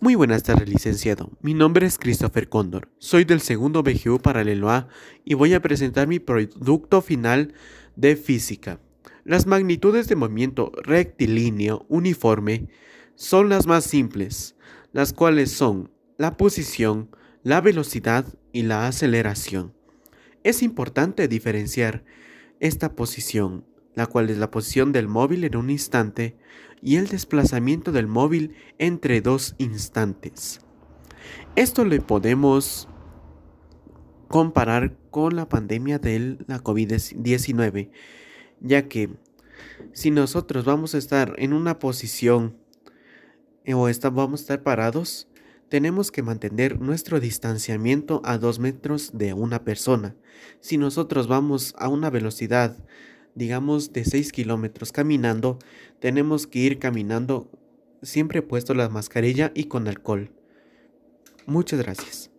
Muy buenas tardes, licenciado. Mi nombre es Christopher Cóndor. Soy del segundo BGU paralelo A y voy a presentar mi producto final de física. Las magnitudes de movimiento rectilíneo uniforme son las más simples, las cuales son la posición, la velocidad y la aceleración. Es importante diferenciar esta posición, la cual es la posición del móvil en un instante, y el desplazamiento del móvil entre dos instantes. Esto le podemos comparar con la pandemia de la COVID-19, ya que si nosotros vamos a estar en una posición eh, o vamos a estar parados, tenemos que mantener nuestro distanciamiento a dos metros de una persona. Si nosotros vamos a una velocidad digamos, de 6 kilómetros caminando, tenemos que ir caminando siempre puesto la mascarilla y con alcohol. Muchas gracias.